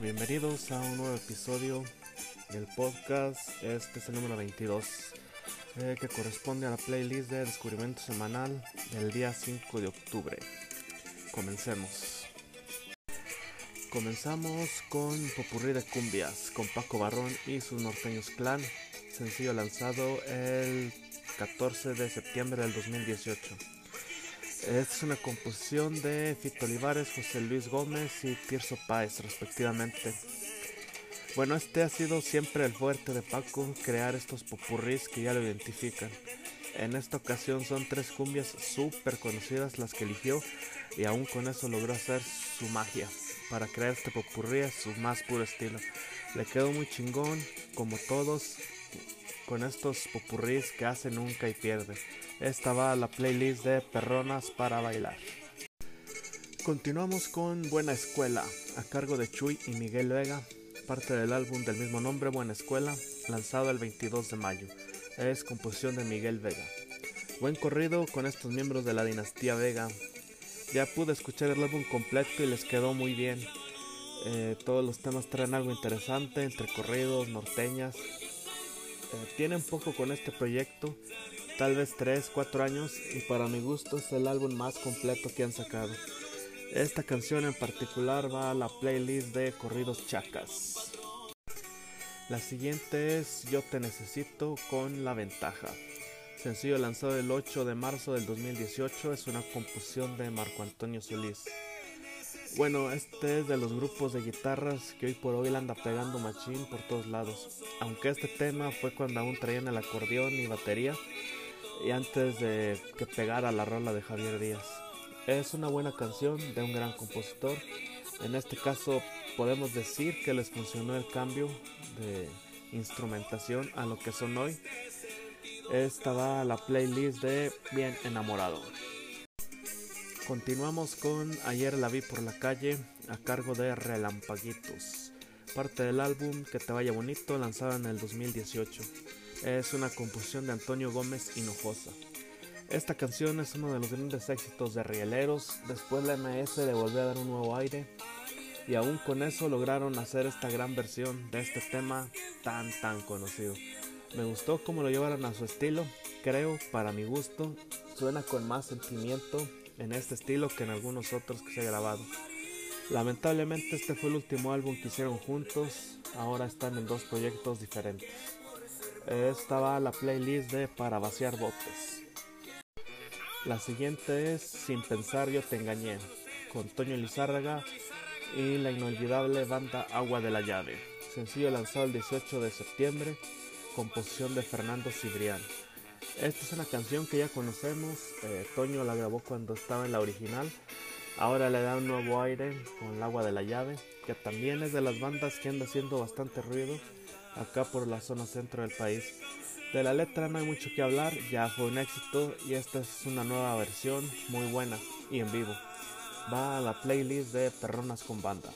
bienvenidos a un nuevo episodio del podcast. Este es el número 22, eh, que corresponde a la playlist de descubrimiento semanal del día 5 de octubre. Comencemos. Comenzamos con Popurrí de Cumbias, con Paco Barrón y sus norteños clan, sencillo lanzado el 14 de septiembre del 2018. Es una composición de Fito Olivares, José Luis Gómez y Tirso Páez, respectivamente. Bueno, este ha sido siempre el fuerte de Paco, crear estos popurrís que ya lo identifican. En esta ocasión son tres cumbias súper conocidas las que eligió y aún con eso logró hacer su magia para crear este popurrí a su más puro estilo. Le quedó muy chingón, como todos, con estos popurrís que hace nunca y pierde. Esta va a la playlist de Perronas para bailar. Continuamos con Buena Escuela, a cargo de Chuy y Miguel Vega, parte del álbum del mismo nombre Buena Escuela, lanzado el 22 de mayo. Es composición de Miguel Vega. Buen corrido con estos miembros de la dinastía Vega. Ya pude escuchar el álbum completo y les quedó muy bien. Eh, todos los temas traen algo interesante, entre corridos, norteñas. Tiene poco con este proyecto tal vez 3, 4 años y para mi gusto es el álbum más completo que han sacado. Esta canción en particular va a la playlist de Corridos Chacas. La siguiente es Yo Te Necesito con La Ventaja. Sencillo lanzado el 8 de marzo del 2018 es una composición de Marco Antonio Solís. Bueno, este es de los grupos de guitarras que hoy por hoy la anda pegando machín por todos lados. Aunque este tema fue cuando aún traían el acordeón y batería, y antes de que pegara la rola de Javier Díaz. Es una buena canción de un gran compositor. En este caso podemos decir que les funcionó el cambio de instrumentación a lo que son hoy. Esta va a la playlist de Bien enamorado. Continuamos con Ayer la vi por la calle a cargo de Relampaguitos, parte del álbum Que te vaya bonito lanzado en el 2018 es una composición de Antonio Gómez Hinojosa. Esta canción es uno de los grandes éxitos de Rieleros, después la MS le volvió a dar un nuevo aire y aún con eso lograron hacer esta gran versión de este tema tan tan conocido. Me gustó cómo lo llevaron a su estilo, creo, para mi gusto, suena con más sentimiento en este estilo que en algunos otros que se ha grabado. Lamentablemente este fue el último álbum que hicieron juntos, ahora están en dos proyectos diferentes. Esta va la playlist de Para vaciar botes. La siguiente es Sin pensar yo te engañé, con Toño Lizárraga y la inolvidable banda Agua de la Llave. Sencillo lanzado el 18 de septiembre, composición de Fernando Cibrián. Esta es una canción que ya conocemos, eh, Toño la grabó cuando estaba en la original, ahora le da un nuevo aire con el Agua de la Llave, que también es de las bandas que anda haciendo bastante ruido acá por la zona centro del país. De la letra no hay mucho que hablar, ya fue un éxito y esta es una nueva versión muy buena y en vivo. Va a la playlist de Perronas con Banda.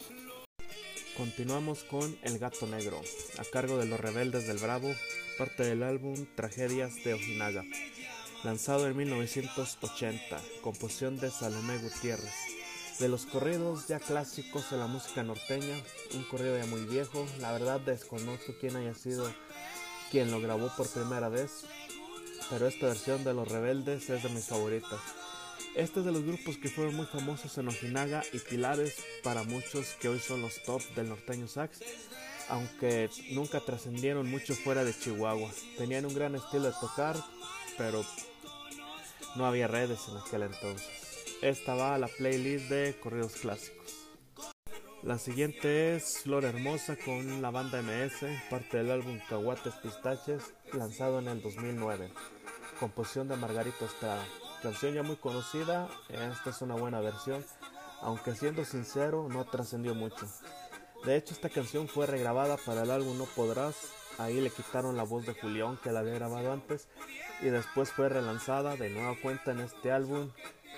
Continuamos con El Gato Negro, a cargo de Los Rebeldes del Bravo, parte del álbum Tragedias de Ojinaga, lanzado en 1980, composición de Salomé Gutiérrez. De los corridos ya clásicos de la música norteña, un corrido ya muy viejo, la verdad desconozco quién haya sido quien lo grabó por primera vez, pero esta versión de Los Rebeldes es de mis favoritas. Este es de los grupos que fueron muy famosos en Ojinaga y pilares para muchos que hoy son los top del norteño sax, aunque nunca trascendieron mucho fuera de Chihuahua. Tenían un gran estilo de tocar, pero no había redes en aquel entonces. Esta va a la playlist de corridos clásicos. La siguiente es Flor Hermosa con la banda MS, parte del álbum Caguates Pistaches, lanzado en el 2009. Composición de Margarito Estrada. Canción ya muy conocida, esta es una buena versión, aunque siendo sincero no trascendió mucho. De hecho esta canción fue regrabada para el álbum No Podrás, ahí le quitaron la voz de Julián que la había grabado antes y después fue relanzada de nueva cuenta en este álbum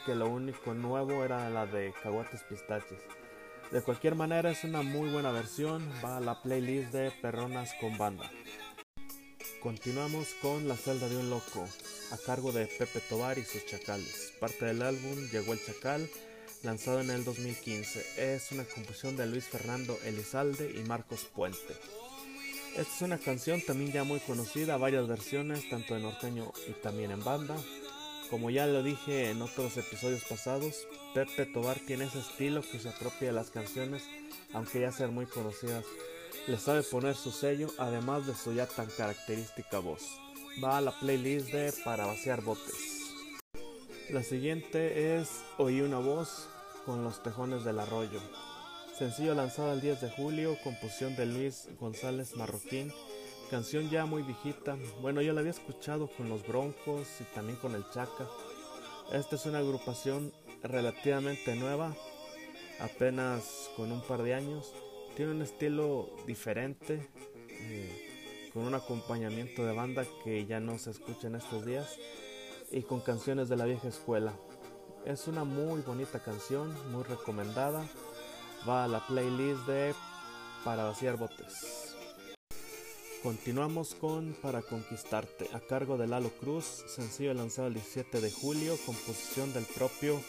que lo único nuevo era la de Caguates Pistaches. De cualquier manera es una muy buena versión, va a la playlist de Perronas con Banda. Continuamos con La celda de un loco, a cargo de Pepe Tobar y sus chacales. Parte del álbum Llegó el Chacal, lanzado en el 2015. Es una composición de Luis Fernando Elizalde y Marcos Puente. Esta es una canción también ya muy conocida, varias versiones, tanto en norteño y también en banda. Como ya lo dije en otros episodios pasados, Pepe Tobar tiene ese estilo que se apropia de las canciones, aunque ya sean muy conocidas. Le sabe poner su sello, además de su ya tan característica voz. Va a la playlist de Para vaciar botes. La siguiente es Oí una voz con los tejones del arroyo. Sencillo lanzado el 10 de julio, composición de Luis González Marroquín. Canción ya muy viejita. Bueno, yo la había escuchado con los Broncos y también con el Chaca. Esta es una agrupación relativamente nueva, apenas con un par de años. Tiene un estilo diferente, eh, con un acompañamiento de banda que ya no se escucha en estos días y con canciones de la vieja escuela. Es una muy bonita canción, muy recomendada va a la playlist de Para vaciar botes. Continuamos con Para conquistarte, a cargo de Lalo Cruz, sencillo lanzado el 17 de julio, composición del propio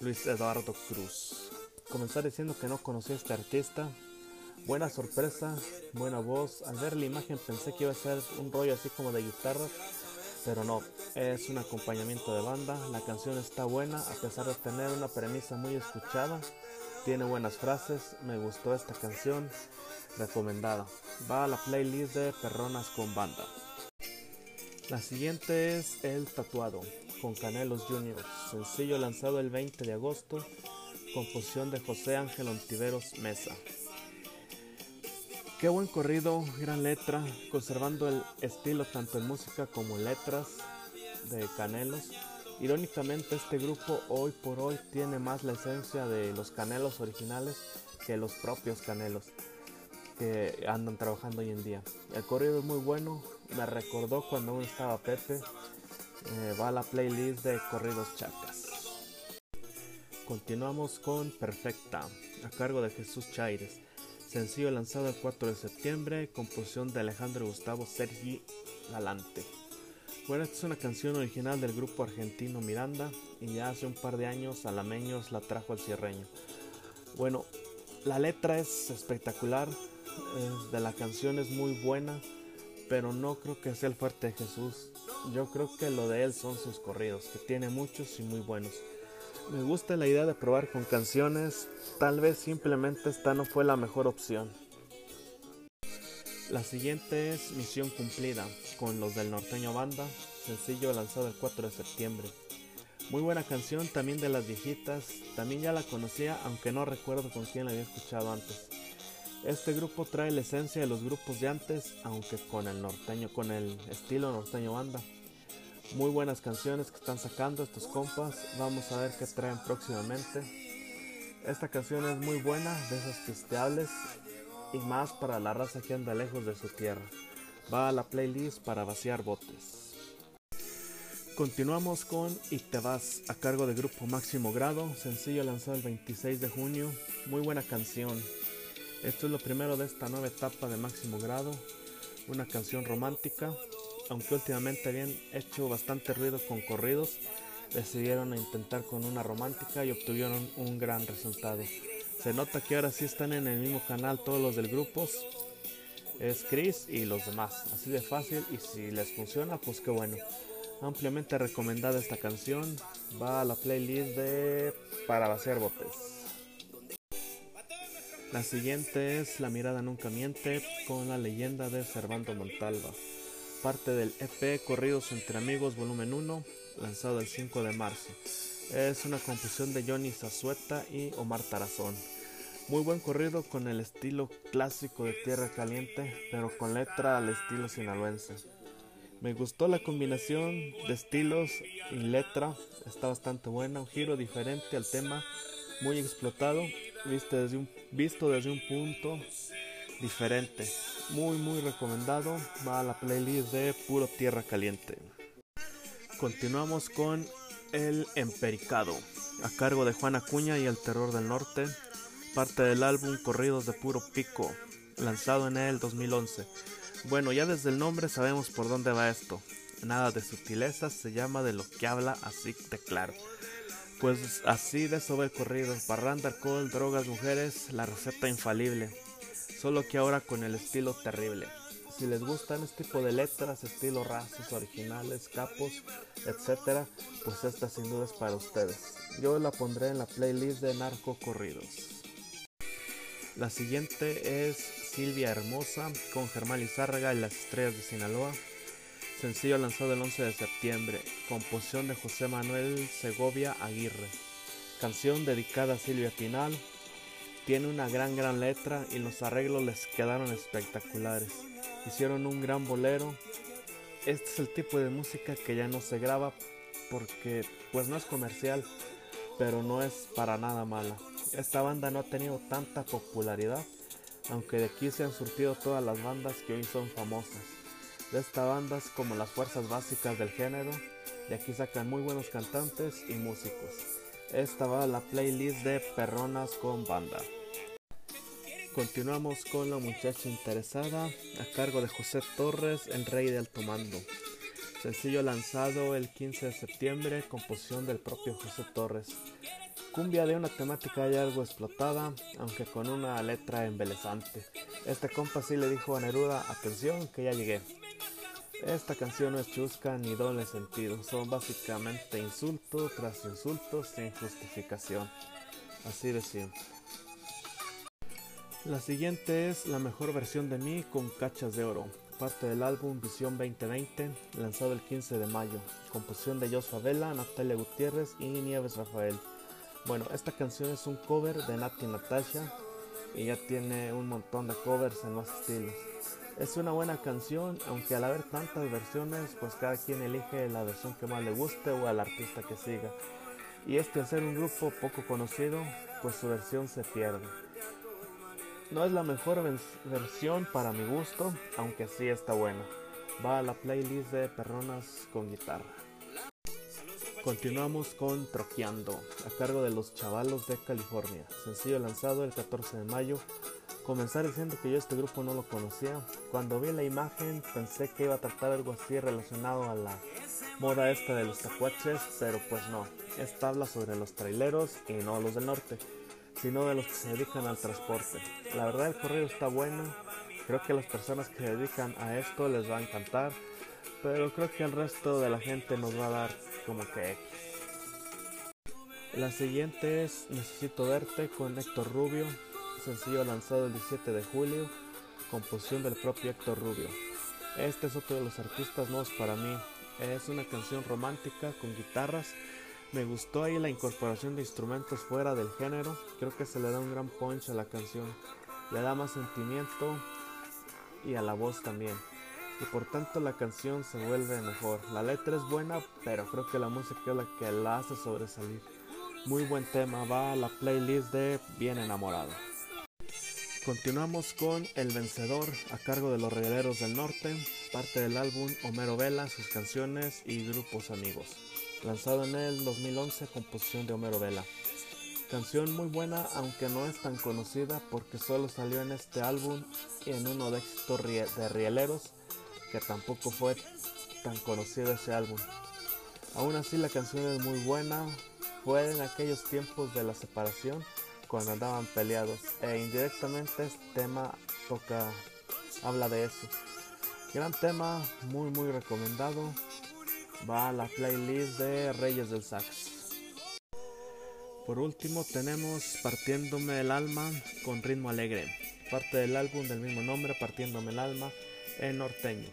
Luis Eduardo Cruz. Comenzar diciendo que no conocía a este artista. Buena sorpresa, buena voz. Al ver la imagen pensé que iba a ser un rollo así como de guitarra, pero no, es un acompañamiento de banda. La canción está buena a pesar de tener una premisa muy escuchada tiene buenas frases, me gustó esta canción, recomendada. Va a la playlist de Perronas con Banda. La siguiente es El Tatuado, con Canelos Jr., sencillo lanzado el 20 de agosto, composición de José Ángel Ontiveros Mesa. Qué buen corrido, gran letra, conservando el estilo tanto en música como en letras de Canelos Irónicamente este grupo hoy por hoy tiene más la esencia de los canelos originales que los propios canelos que andan trabajando hoy en día. El corrido es muy bueno, me recordó cuando aún estaba Pepe, eh, va a la playlist de corridos chacas. Continuamos con Perfecta, a cargo de Jesús Chaires, sencillo lanzado el 4 de septiembre, composición de Alejandro Gustavo Sergi Galante. Bueno, esta es una canción original del grupo argentino Miranda y ya hace un par de años Alameños la trajo al cierreño. Bueno, la letra es espectacular, de la canción es muy buena, pero no creo que sea el fuerte de Jesús. Yo creo que lo de él son sus corridos, que tiene muchos y muy buenos. Me gusta la idea de probar con canciones, tal vez simplemente esta no fue la mejor opción. La siguiente es Misión Cumplida, con los del norteño banda, sencillo lanzado el 4 de septiembre. Muy buena canción, también de las viejitas, también ya la conocía, aunque no recuerdo con quién la había escuchado antes. Este grupo trae la esencia de los grupos de antes, aunque con el norteño, con el estilo norteño banda. Muy buenas canciones que están sacando estos compas, vamos a ver qué traen próximamente. Esta canción es muy buena, de esas pisteables, y más para la raza que anda lejos de su tierra. Va a la playlist para vaciar botes. Continuamos con Y te vas a cargo de grupo Máximo Grado, sencillo lanzado el 26 de junio, muy buena canción. Esto es lo primero de esta nueva etapa de Máximo Grado, una canción romántica, aunque últimamente habían hecho bastante ruido con corridos, decidieron intentar con una romántica y obtuvieron un gran resultado. Se nota que ahora sí están en el mismo canal todos los del grupo. Es Chris y los demás. Así de fácil y si les funciona, pues qué bueno. Ampliamente recomendada esta canción. Va a la playlist de Para vaciar botes. La siguiente es La mirada nunca miente con la leyenda de Servando Montalva. Parte del EP Corridos entre Amigos volumen 1, lanzado el 5 de marzo. Es una composición de Johnny Zazueta y Omar Tarazón. Muy buen corrido con el estilo clásico de Tierra Caliente, pero con letra al estilo sinaloense. Me gustó la combinación de estilos y letra, está bastante buena, un giro diferente al tema, muy explotado, visto desde un, visto desde un punto diferente. Muy muy recomendado, va a la playlist de Puro Tierra Caliente. Continuamos con el Empericado, a cargo de Juan Acuña y el Terror del Norte, parte del álbum Corridos de Puro Pico, lanzado en el 2011. Bueno, ya desde el nombre sabemos por dónde va esto. Nada de sutilezas, se llama de lo que habla así de claro. Pues así de eso el corrido, parranda, alcohol, drogas, mujeres, la receta infalible, solo que ahora con el estilo terrible. Si les gustan este tipo de letras, estilo rasos, originales, capos, etc., pues esta sin duda es para ustedes. Yo la pondré en la playlist de Narco Corridos. La siguiente es Silvia Hermosa con Germán Lizárraga y las estrellas de Sinaloa. Sencillo lanzado el 11 de septiembre, composición de José Manuel Segovia Aguirre. Canción dedicada a Silvia Pinal. Tiene una gran gran letra y los arreglos les quedaron espectaculares hicieron un gran bolero. Este es el tipo de música que ya no se graba porque pues no es comercial, pero no es para nada mala. Esta banda no ha tenido tanta popularidad, aunque de aquí se han surtido todas las bandas que hoy son famosas. De esta banda es como las fuerzas básicas del género, de aquí sacan muy buenos cantantes y músicos. Esta va a la playlist de Perronas con Banda. Continuamos con La muchacha interesada a cargo de José Torres, el rey de alto mando. Sencillo lanzado el 15 de septiembre, composición del propio José Torres. Cumbia de una temática ya algo explotada, aunque con una letra embelezante. Este compa sí le dijo a Neruda, atención que ya llegué. Esta canción no es chusca ni doble sentido, son básicamente insulto tras insultos sin justificación. Así de simple. La siguiente es la mejor versión de mí con cachas de oro, parte del álbum Visión 2020, lanzado el 15 de mayo, composición de Joshua Vela, Natalia Gutiérrez y Nieves Rafael. Bueno, esta canción es un cover de Nati Natasha y ya tiene un montón de covers en los estilos. Es una buena canción, aunque al haber tantas versiones, pues cada quien elige la versión que más le guste o al artista que siga. Y este al ser un grupo poco conocido, pues su versión se pierde. No es la mejor versión para mi gusto, aunque sí está buena. Va a la playlist de Perronas con guitarra. Continuamos con Troqueando, a cargo de los Chavalos de California. Sencillo lanzado el 14 de mayo. Comenzar diciendo que yo este grupo no lo conocía. Cuando vi la imagen pensé que iba a tratar algo así relacionado a la moda esta de los tacuaches, pero pues no. Esta habla sobre los traileros y no los del norte sino de los que se dedican al transporte. La verdad el correo está bueno, creo que las personas que se dedican a esto les va a encantar, pero creo que el resto de la gente nos va a dar como que La siguiente es Necesito verte con Héctor Rubio, sencillo lanzado el 17 de julio, composición del propio Héctor Rubio. Este es otro de los artistas nuevos para mí. Es una canción romántica con guitarras me gustó ahí la incorporación de instrumentos fuera del género. Creo que se le da un gran punch a la canción. Le da más sentimiento y a la voz también. Y por tanto la canción se vuelve mejor. La letra es buena, pero creo que la música es la que la hace sobresalir. Muy buen tema, va a la playlist de Bien enamorado. Continuamos con El Vencedor a cargo de los Regaleros del Norte, parte del álbum Homero Vela, sus canciones y grupos amigos lanzado en el 2011, composición de Homero Vela. Canción muy buena, aunque no es tan conocida porque solo salió en este álbum y en uno de éxitos de Rieleros, que tampoco fue tan conocido ese álbum. Aún así la canción es muy buena, fue en aquellos tiempos de la separación cuando andaban peleados e indirectamente este tema toca, habla de eso. Gran tema, muy muy recomendado, va a la playlist de Reyes del Sax. Por último tenemos Partiéndome el alma con ritmo alegre, parte del álbum del mismo nombre, Partiéndome el alma en norteño.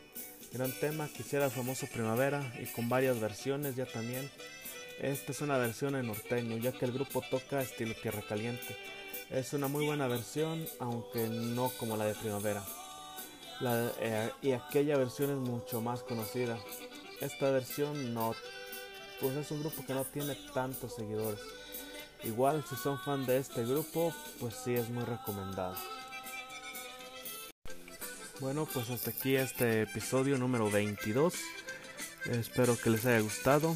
Gran tema, quisiera famoso Primavera y con varias versiones ya también. Esta es una versión en norteño, ya que el grupo toca estilo tierra caliente. Es una muy buena versión, aunque no como la de Primavera. Eh, y aquella versión es mucho más conocida esta versión no, pues es un grupo que no tiene tantos seguidores. Igual si son fan de este grupo, pues sí es muy recomendado. Bueno, pues hasta aquí este episodio número 22. Espero que les haya gustado.